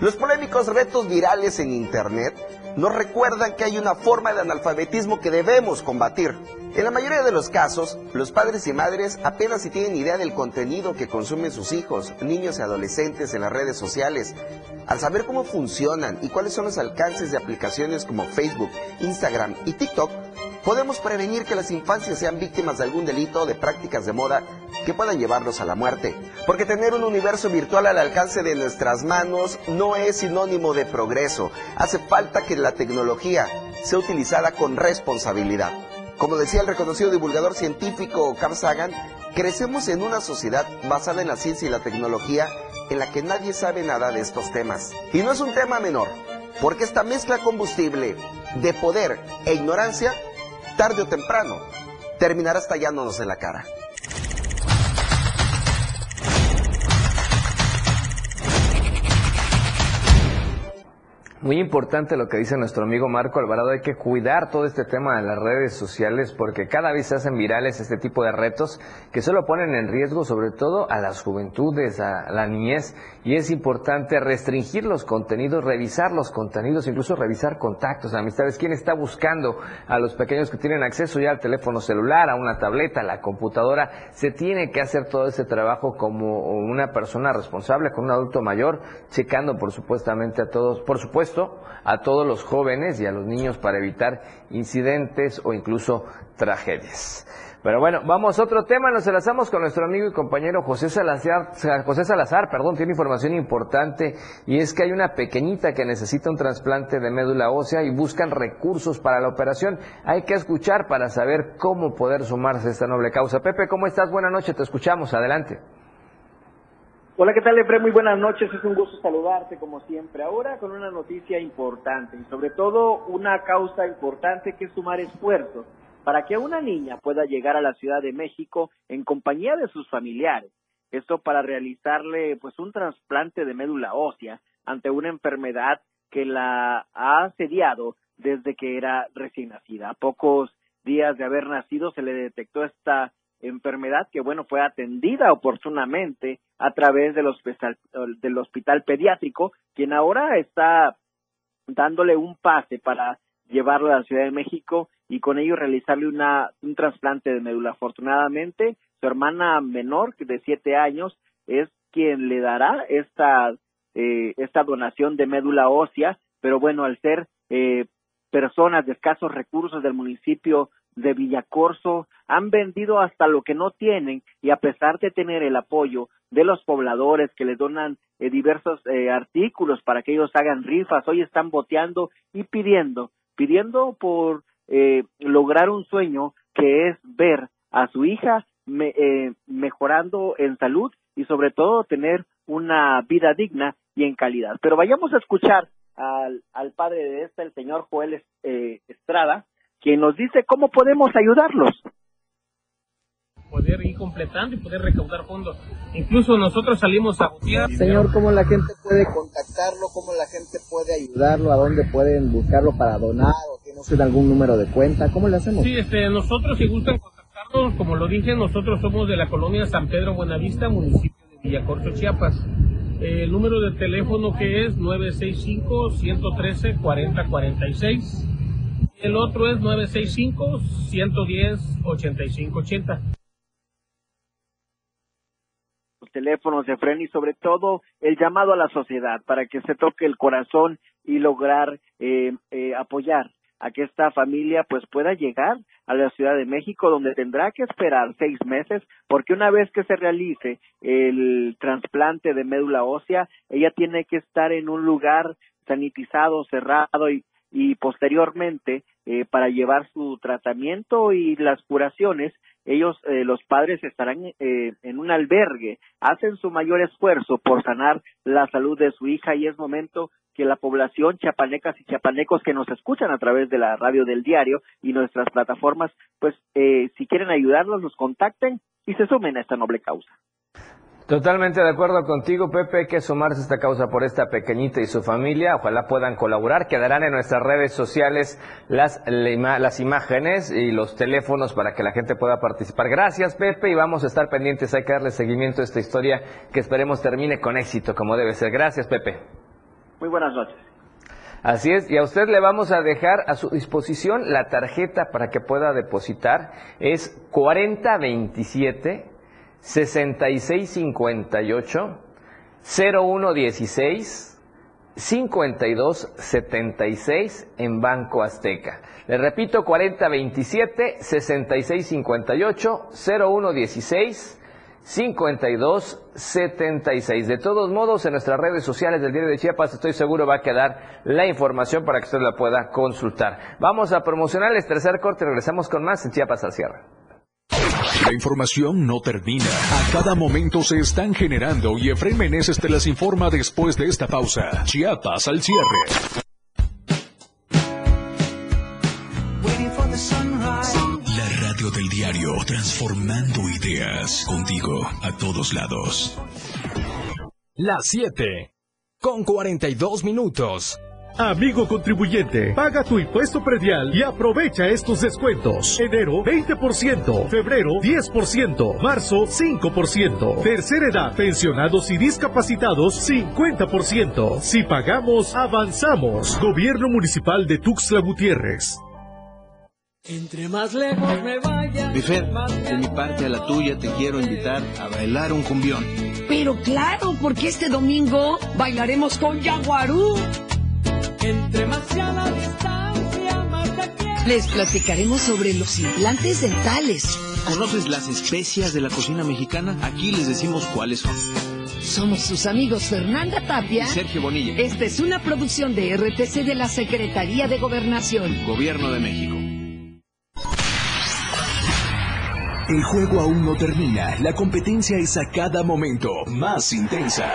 Los polémicos retos virales en Internet nos recuerdan que hay una forma de analfabetismo que debemos combatir. En la mayoría de los casos, los padres y madres apenas si tienen idea del contenido que consumen sus hijos, niños y adolescentes en las redes sociales. Al saber cómo funcionan y cuáles son los alcances de aplicaciones como Facebook, Instagram y TikTok, podemos prevenir que las infancias sean víctimas de algún delito o de prácticas de moda que puedan llevarlos a la muerte. Porque tener un universo virtual al alcance de nuestras manos no es sinónimo de progreso. Hace falta que la tecnología sea utilizada con responsabilidad. Como decía el reconocido divulgador científico Carl Sagan, crecemos en una sociedad basada en la ciencia y la tecnología en la que nadie sabe nada de estos temas. Y no es un tema menor, porque esta mezcla combustible de poder e ignorancia tarde o temprano, terminará estallándonos en la cara. Muy importante lo que dice nuestro amigo Marco Alvarado, hay que cuidar todo este tema de las redes sociales porque cada vez se hacen virales este tipo de retos que solo ponen en riesgo sobre todo a las juventudes, a la niñez y es importante restringir los contenidos, revisar los contenidos, incluso revisar contactos, amistades, quién está buscando a los pequeños que tienen acceso ya al teléfono celular, a una tableta, a la computadora, se tiene que hacer todo ese trabajo como una persona responsable, con un adulto mayor, checando por supuestamente a todos, por supuesto a todos los jóvenes y a los niños para evitar incidentes o incluso tragedias. Pero bueno, vamos a otro tema, nos enlazamos con nuestro amigo y compañero José Salazar, José Salazar, perdón, tiene información importante y es que hay una pequeñita que necesita un trasplante de médula ósea y buscan recursos para la operación. Hay que escuchar para saber cómo poder sumarse a esta noble causa. Pepe, ¿cómo estás? Buenas noches, te escuchamos, adelante. Hola, ¿qué tal, Efraín? Muy buenas noches. Es un gusto saludarte, como siempre. Ahora con una noticia importante y sobre todo una causa importante que es sumar esfuerzos para que una niña pueda llegar a la Ciudad de México en compañía de sus familiares. Esto para realizarle pues un trasplante de médula ósea ante una enfermedad que la ha asediado desde que era recién nacida. A pocos días de haber nacido se le detectó esta enfermedad que, bueno, fue atendida oportunamente a través del hospital, del hospital pediátrico, quien ahora está dándole un pase para llevarlo a la Ciudad de México y con ello realizarle una, un trasplante de médula. Afortunadamente, su hermana menor, de siete años, es quien le dará esta, eh, esta donación de médula ósea, pero bueno, al ser eh, personas de escasos recursos del municipio de Villacorso han vendido hasta lo que no tienen y a pesar de tener el apoyo de los pobladores que les donan eh, diversos eh, artículos para que ellos hagan rifas, hoy están boteando y pidiendo, pidiendo por eh, lograr un sueño que es ver a su hija eh, mejorando en salud y sobre todo tener una vida digna y en calidad. Pero vayamos a escuchar al, al padre de esta, el señor Joel eh, Estrada, quien nos dice cómo podemos ayudarlos poder ir completando y poder recaudar fondos. Incluso nosotros salimos a botear. Señor, ¿cómo la gente puede contactarlo? ¿Cómo la gente puede ayudarlo? ¿A dónde pueden buscarlo para donar? ¿O tiene usted algún número de cuenta? ¿Cómo le hacemos? Sí, este, nosotros si gustan contactarnos, como lo dije, nosotros somos de la colonia San Pedro Buenavista, municipio de Villacorso, Chiapas. El número de teléfono que es 965-113-4046. El otro es 965-110-8580. Teléfonos de Fren y sobre todo el llamado a la sociedad para que se toque el corazón y lograr eh, eh, apoyar a que esta familia pues pueda llegar a la Ciudad de México donde tendrá que esperar seis meses porque una vez que se realice el trasplante de médula ósea ella tiene que estar en un lugar sanitizado, cerrado y, y posteriormente eh, para llevar su tratamiento y las curaciones ellos, eh, los padres estarán eh, en un albergue, hacen su mayor esfuerzo por sanar la salud de su hija y es momento que la población chapanecas y chapanecos que nos escuchan a través de la radio del diario y nuestras plataformas, pues eh, si quieren ayudarlos, nos contacten y se sumen a esta noble causa. Totalmente de acuerdo contigo, Pepe, hay que sumarse a esta causa por esta pequeñita y su familia. Ojalá puedan colaborar. Quedarán en nuestras redes sociales las, las imágenes y los teléfonos para que la gente pueda participar. Gracias, Pepe, y vamos a estar pendientes. Hay que darle seguimiento a esta historia que esperemos termine con éxito, como debe ser. Gracias, Pepe. Muy buenas noches. Así es, y a usted le vamos a dejar a su disposición la tarjeta para que pueda depositar. Es 4027 6658 0116 5276 en Banco Azteca. Le repito, 4027 6658 0116 5276. De todos modos, en nuestras redes sociales del Diario de Chiapas, estoy seguro va a quedar la información para que usted la pueda consultar. Vamos a promocionar el tercer corte. Regresamos con más en Chiapas al cierre. La información no termina. A cada momento se están generando y Efraín Meneses te las informa después de esta pausa. Chiapas al cierre. La radio del diario, transformando ideas contigo a todos lados. Las 7, con 42 minutos. Amigo contribuyente, paga tu impuesto predial y aprovecha estos descuentos. Enero 20%, febrero 10%, marzo 5%, tercera edad, pensionados y discapacitados 50%. Si pagamos, avanzamos. Gobierno Municipal de Tuxtla Gutiérrez. Entre más lejos me vaya. Bifer, de mi parte a la tuya te quiero invitar a bailar un cumbión. Pero claro, porque este domingo bailaremos con Yaguarú. Entre más la distancia, más Les platicaremos sobre los implantes dentales. ¿Conoces las especias de la cocina mexicana? Aquí les decimos cuáles son. Somos sus amigos Fernanda Tapia y Sergio Bonilla. Esta es una producción de RTC de la Secretaría de Gobernación. Gobierno de México. El juego aún no termina. La competencia es a cada momento más intensa.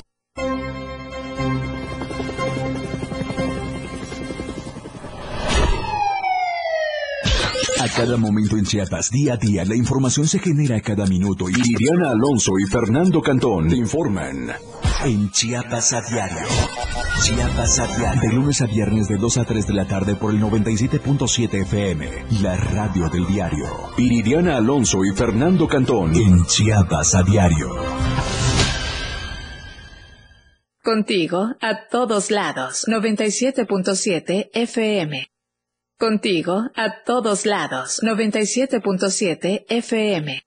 A cada momento en Chiapas, día a día, la información se genera a cada minuto y Liliana Alonso y Fernando Cantón te informan. En Chiapas a diario. Chiapas a diario. De lunes a viernes de 2 a 3 de la tarde por el 97.7 FM. La radio del diario. Iridiana Alonso y Fernando Cantón. En Chiapas a diario. Contigo a todos lados. 97.7 FM. Contigo a todos lados. 97.7 FM.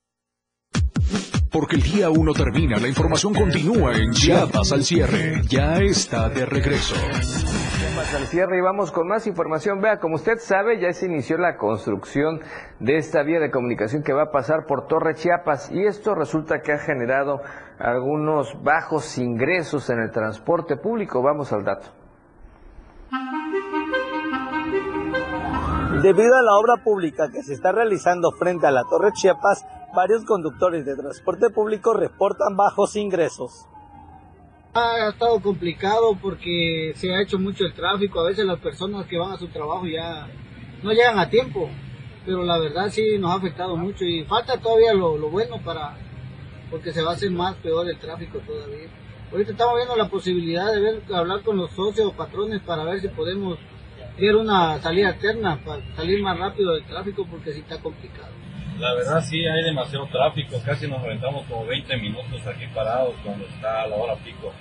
Porque el día uno termina, la información continúa en Chiapas al cierre. Ya está de regreso. Chiapas al cierre y vamos con más información. Vea, como usted sabe, ya se inició la construcción de esta vía de comunicación que va a pasar por Torre Chiapas y esto resulta que ha generado algunos bajos ingresos en el transporte público. Vamos al dato. Debido a la obra pública que se está realizando frente a la Torre Chiapas, varios conductores de transporte público reportan bajos ingresos. Ha estado complicado porque se ha hecho mucho el tráfico, a veces las personas que van a su trabajo ya no llegan a tiempo, pero la verdad sí nos ha afectado mucho y falta todavía lo, lo bueno para, porque se va a hacer más peor el tráfico todavía. Ahorita estamos viendo la posibilidad de ver, hablar con los socios o patrones para ver si podemos ver una salida alterna para salir más rápido del tráfico porque sí está complicado. La verdad sí hay demasiado tráfico, casi nos aventamos como 20 minutos aquí parados cuando está a la hora pico.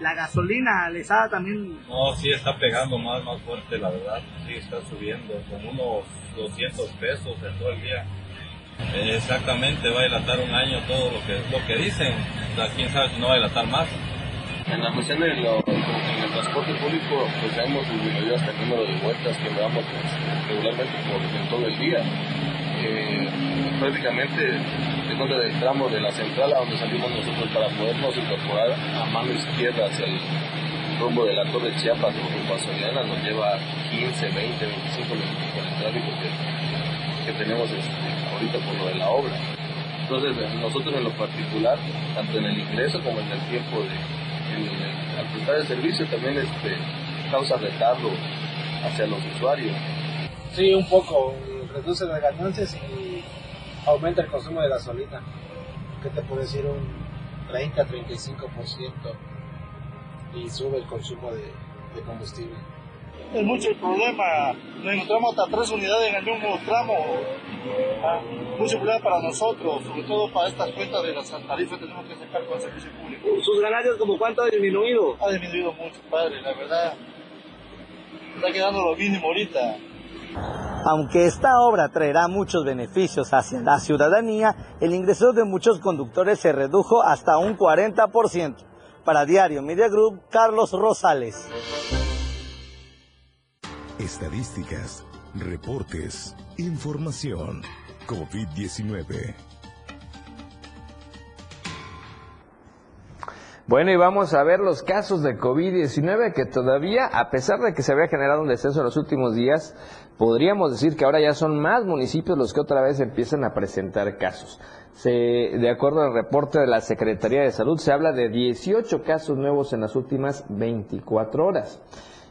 La gasolina les ha también... No, sí está pegando más, más fuerte, la verdad, sí está subiendo, como unos 200 pesos en todo el día. Eh, exactamente, va a dilatar un año todo lo que, lo que dicen, o sea, quién sabe si no va a dilatar más. En la cuestión de en el transporte público, pues hemos disminuido hasta el número de vueltas que damos pues, regularmente por en todo el día. Eh, prácticamente, dentro del tramo de la central a donde salimos nosotros para podernos incorporar a mano izquierda hacia el rumbo de la Torre Chiapas o rumbo a Soriana, nos lleva 15, 20, 25 minutos por el tráfico que, que tenemos este, ahorita por lo de la obra. Entonces, nosotros en lo particular, tanto en el ingreso como en el tiempo de, al prestar el servicio también este, causa retardo hacia los usuarios. Sí, un poco, reduce las ganancias y aumenta el consumo de gasolina. ¿Qué te puedo decir? Un 30-35% y sube el consumo de combustible. Es mucho el problema. Nos encontramos hasta tres unidades en el mismo tramo. Ah, mucho problema para nosotros, sobre todo para estas cuentas de las tarifas que tenemos que sacar con el servicio público. ¿Sus ganancias como cuánto ha disminuido? Ha disminuido mucho, padre, la verdad. Está quedando lo mínimo ahorita. Aunque esta obra traerá muchos beneficios hacia la ciudadanía, el ingreso de muchos conductores se redujo hasta un 40%. Para Diario Media Group, Carlos Rosales. Estadísticas, reportes, información. COVID-19. Bueno, y vamos a ver los casos de COVID-19 que todavía, a pesar de que se había generado un descenso en los últimos días, podríamos decir que ahora ya son más municipios los que otra vez empiezan a presentar casos. Se, de acuerdo al reporte de la Secretaría de Salud, se habla de 18 casos nuevos en las últimas 24 horas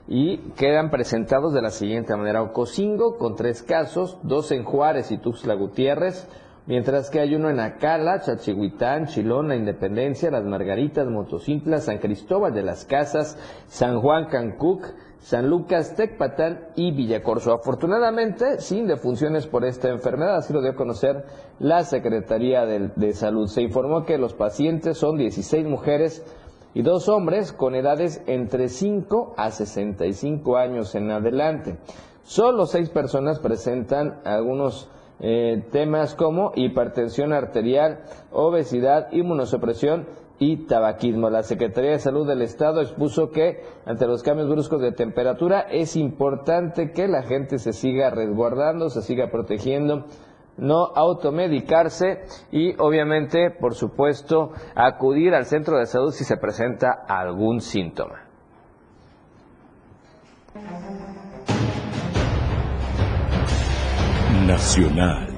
y quedan presentados de la siguiente manera. Ocosingo con tres casos, dos en Juárez y Tuxtla Gutiérrez, mientras que hay uno en Acala, Chachihuitán, Chilón, La Independencia, Las Margaritas, Motocintla, San Cristóbal de las Casas, San Juan Cancuc, San Lucas, Tecpatán y Villacorso. Afortunadamente, sin defunciones por esta enfermedad, así lo dio a conocer la Secretaría de, de Salud. Se informó que los pacientes son 16 mujeres, y dos hombres con edades entre 5 a 65 años en adelante. Solo seis personas presentan algunos eh, temas como hipertensión arterial, obesidad, inmunosupresión y tabaquismo. La Secretaría de Salud del Estado expuso que ante los cambios bruscos de temperatura es importante que la gente se siga resguardando, se siga protegiendo no automedicarse y obviamente, por supuesto, acudir al centro de salud si se presenta algún síntoma. Nacional.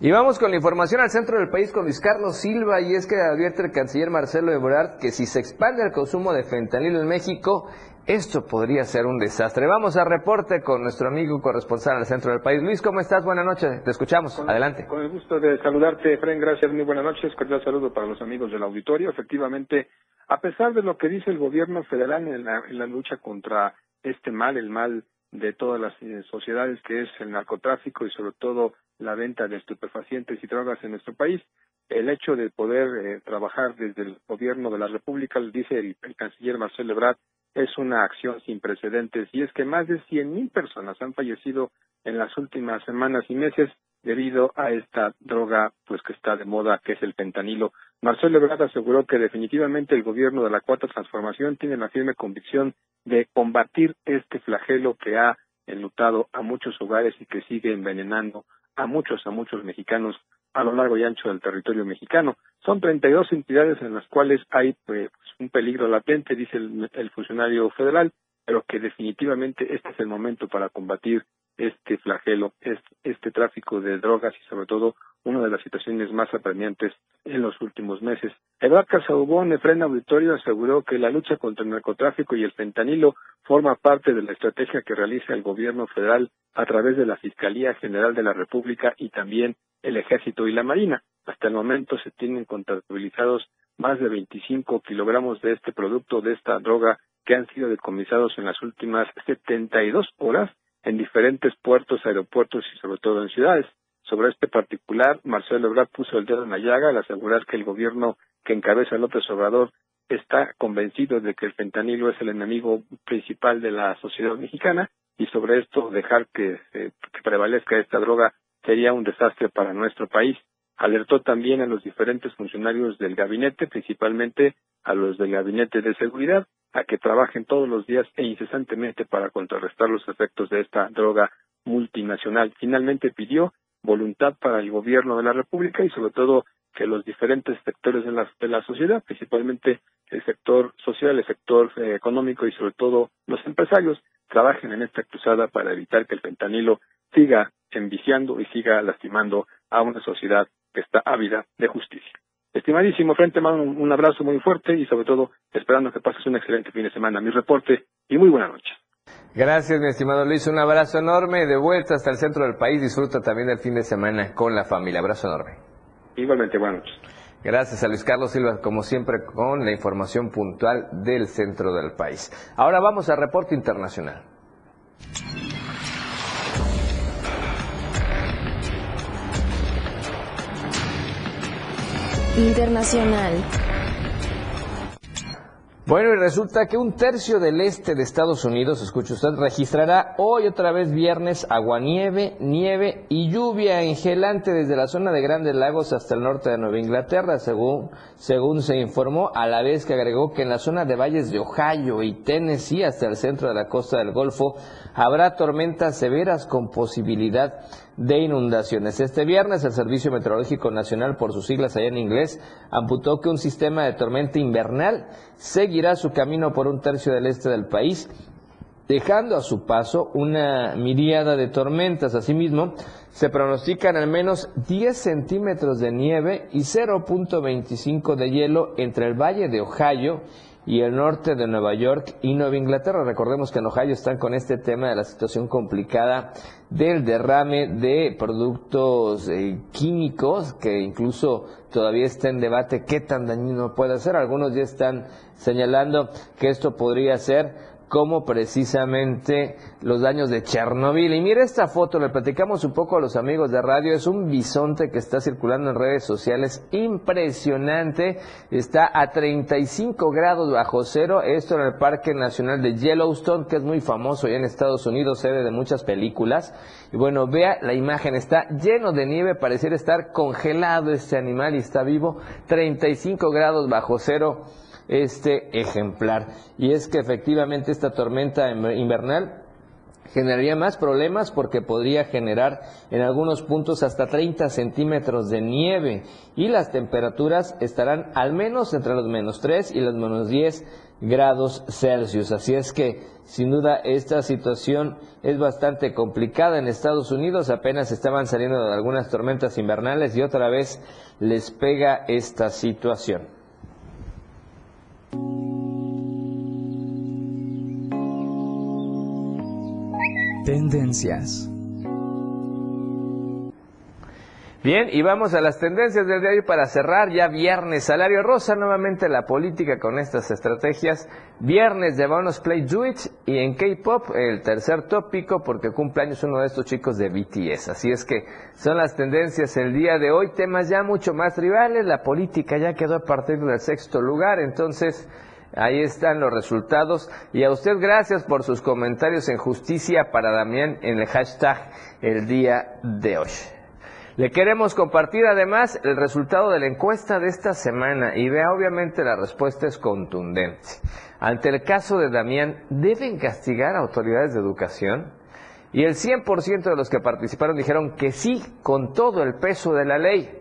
Y vamos con la información al centro del país con Luis Carlos Silva y es que advierte el canciller Marcelo Ebrard que si se expande el consumo de fentanilo en México, esto podría ser un desastre. Vamos a reporte con nuestro amigo corresponsal al centro del país. Luis, ¿cómo estás? Buenas noches, te escuchamos. Adelante. Con el gusto de saludarte, Efraín, gracias, muy buenas noches. Cordial saludo para los amigos del auditorio. Efectivamente, a pesar de lo que dice el gobierno federal en la, en la lucha contra este mal, el mal de todas las eh, sociedades que es el narcotráfico y sobre todo la venta de estupefacientes y drogas en nuestro país, el hecho de poder eh, trabajar desde el gobierno de la República, dice el, el canciller Marcelo Ebrard, es una acción sin precedentes y es que más de 100.000 personas han fallecido en las últimas semanas y meses debido a esta droga pues que está de moda que es el fentanilo. Marcelo Ebrard aseguró que definitivamente el gobierno de la Cuarta Transformación tiene la firme convicción de combatir este flagelo que ha enlutado a muchos hogares y que sigue envenenando a muchos, a muchos mexicanos a lo largo y ancho del territorio mexicano. Son 32 entidades en las cuales hay pues, un peligro latente, dice el, el funcionario federal, pero que definitivamente este es el momento para combatir este flagelo, este, este tráfico de drogas y sobre todo una de las situaciones más apremiantes en los últimos meses. Eduardo Casaubón, Efren Auditorio, aseguró que la lucha contra el narcotráfico y el fentanilo forma parte de la estrategia que realiza el gobierno federal a través de la Fiscalía General de la República y también el Ejército y la Marina. Hasta el momento se tienen contabilizados más de 25 kilogramos de este producto, de esta droga, que han sido decomisados en las últimas 72 horas en diferentes puertos, aeropuertos y sobre todo en ciudades. Sobre este particular, Marcelo Ebrard puso el dedo en la llaga al asegurar que el gobierno que encabeza López Obrador está convencido de que el fentanilo es el enemigo principal de la sociedad mexicana y sobre esto dejar que, eh, que prevalezca esta droga sería un desastre para nuestro país. Alertó también a los diferentes funcionarios del gabinete, principalmente a los del gabinete de seguridad, a que trabajen todos los días e incesantemente para contrarrestar los efectos de esta droga multinacional. Finalmente pidió voluntad para el gobierno de la República y sobre todo que los diferentes sectores de la, de la sociedad, principalmente el sector social, el sector eh, económico y sobre todo los empresarios, trabajen en esta cruzada para evitar que el fentanilo siga enviciando y siga lastimando a una sociedad que está ávida de justicia. Estimadísimo Frente, mando un abrazo muy fuerte y sobre todo esperando que pases un excelente fin de semana. Mi reporte y muy buena noche. Gracias, mi estimado Luis. Un abrazo enorme. De vuelta hasta el centro del país. Disfruta también del fin de semana con la familia. Abrazo enorme. Igualmente, buenas noches. Gracias a Luis Carlos Silva, como siempre, con la información puntual del centro del país. Ahora vamos al reporte internacional. Internacional. Bueno, y resulta que un tercio del este de Estados Unidos, escucha usted, registrará hoy otra vez viernes aguanieve, nieve y lluvia engelante desde la zona de Grandes Lagos hasta el norte de Nueva Inglaterra, según, según se informó, a la vez que agregó que en la zona de valles de Ohio y Tennessee hasta el centro de la costa del Golfo habrá tormentas severas con posibilidad de inundaciones. Este viernes el Servicio Meteorológico Nacional, por sus siglas allá en inglés, amputó que un sistema de tormenta invernal seguirá su camino por un tercio del este del país, dejando a su paso una miríada de tormentas. Asimismo, se pronostican al menos 10 centímetros de nieve y 0.25 de hielo entre el valle de Ohio y el norte de Nueva York y Nueva Inglaterra. Recordemos que en Ohio están con este tema de la situación complicada del derrame de productos eh, químicos que incluso todavía está en debate qué tan dañino puede ser. Algunos ya están señalando que esto podría ser como precisamente los daños de Chernobyl. Y mire esta foto, le platicamos un poco a los amigos de radio, es un bisonte que está circulando en redes sociales, impresionante, está a 35 grados bajo cero, esto en el Parque Nacional de Yellowstone, que es muy famoso ya en Estados Unidos, sede de muchas películas. Y bueno, vea la imagen, está lleno de nieve, pareciera estar congelado este animal y está vivo, 35 grados bajo cero este ejemplar. Y es que efectivamente esta tormenta invernal generaría más problemas porque podría generar en algunos puntos hasta 30 centímetros de nieve y las temperaturas estarán al menos entre los menos 3 y los menos 10 grados Celsius. Así es que sin duda esta situación es bastante complicada en Estados Unidos. Apenas estaban saliendo de algunas tormentas invernales y otra vez les pega esta situación. Tendencias. Bien, y vamos a las tendencias del hoy para cerrar ya viernes. Salario rosa, nuevamente la política con estas estrategias. Viernes de Play It y en K-Pop el tercer tópico porque cumple años uno de estos chicos de BTS. Así es que son las tendencias el día de hoy. Temas ya mucho más rivales. La política ya quedó a partir del sexto lugar. Entonces, Ahí están los resultados. Y a usted gracias por sus comentarios en justicia para Damián en el hashtag el día de hoy. Le queremos compartir además el resultado de la encuesta de esta semana y vea obviamente la respuesta es contundente. Ante el caso de Damián, ¿deben castigar a autoridades de educación? Y el 100% de los que participaron dijeron que sí, con todo el peso de la ley.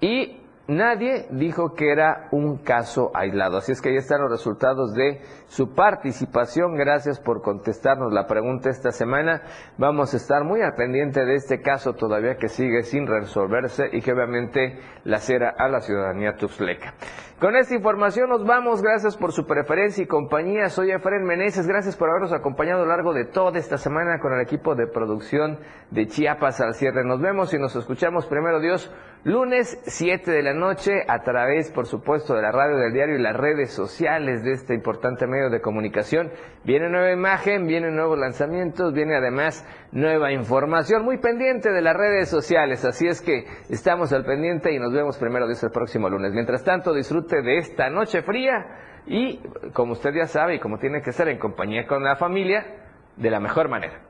Y nadie dijo que era un caso aislado. Así es que ahí están los resultados de su participación. Gracias por contestarnos la pregunta esta semana. Vamos a estar muy al pendiente de este caso todavía que sigue sin resolverse y que obviamente lacera a la ciudadanía tuxleca. Con esta información nos vamos. Gracias por su preferencia y compañía. Soy Efraín Meneses. Gracias por habernos acompañado a lo largo de toda esta semana con el equipo de producción de Chiapas al cierre. Nos vemos y nos escuchamos primero Dios lunes 7 de la noche a través, por supuesto, de la radio del diario y las redes sociales de este importante medio de comunicación. Viene nueva imagen, vienen nuevos lanzamientos, viene además nueva información muy pendiente de las redes sociales. Así es que estamos al pendiente y nos vemos primero Dios el próximo lunes. Mientras tanto, disfrute de esta noche fría y, como usted ya sabe y como tiene que ser en compañía con la familia, de la mejor manera.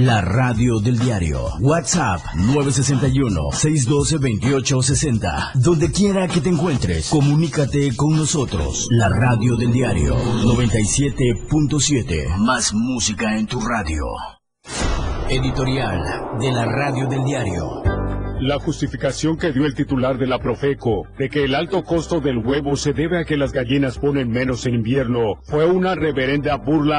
La radio del diario. WhatsApp 961-612-2860. Donde quiera que te encuentres, comunícate con nosotros. La radio del diario 97.7. Más música en tu radio. Editorial de la radio del diario. La justificación que dio el titular de la Profeco de que el alto costo del huevo se debe a que las gallinas ponen menos en invierno fue una reverenda burla